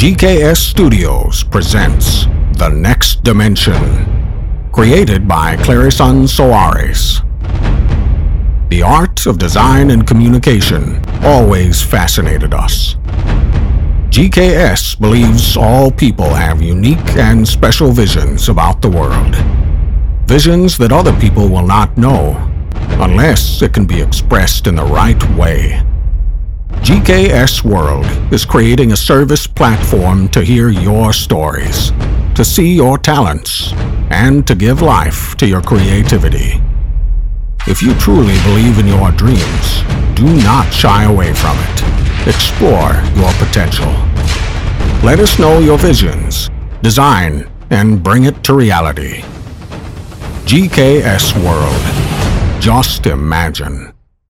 GKS Studios presents The Next Dimension, created by Clarisan Soares. The art of design and communication always fascinated us. GKS believes all people have unique and special visions about the world. Visions that other people will not know unless it can be expressed in the right way. GKS World is creating a service platform to hear your stories, to see your talents, and to give life to your creativity. If you truly believe in your dreams, do not shy away from it. Explore your potential. Let us know your visions, design, and bring it to reality. GKS World. Just imagine.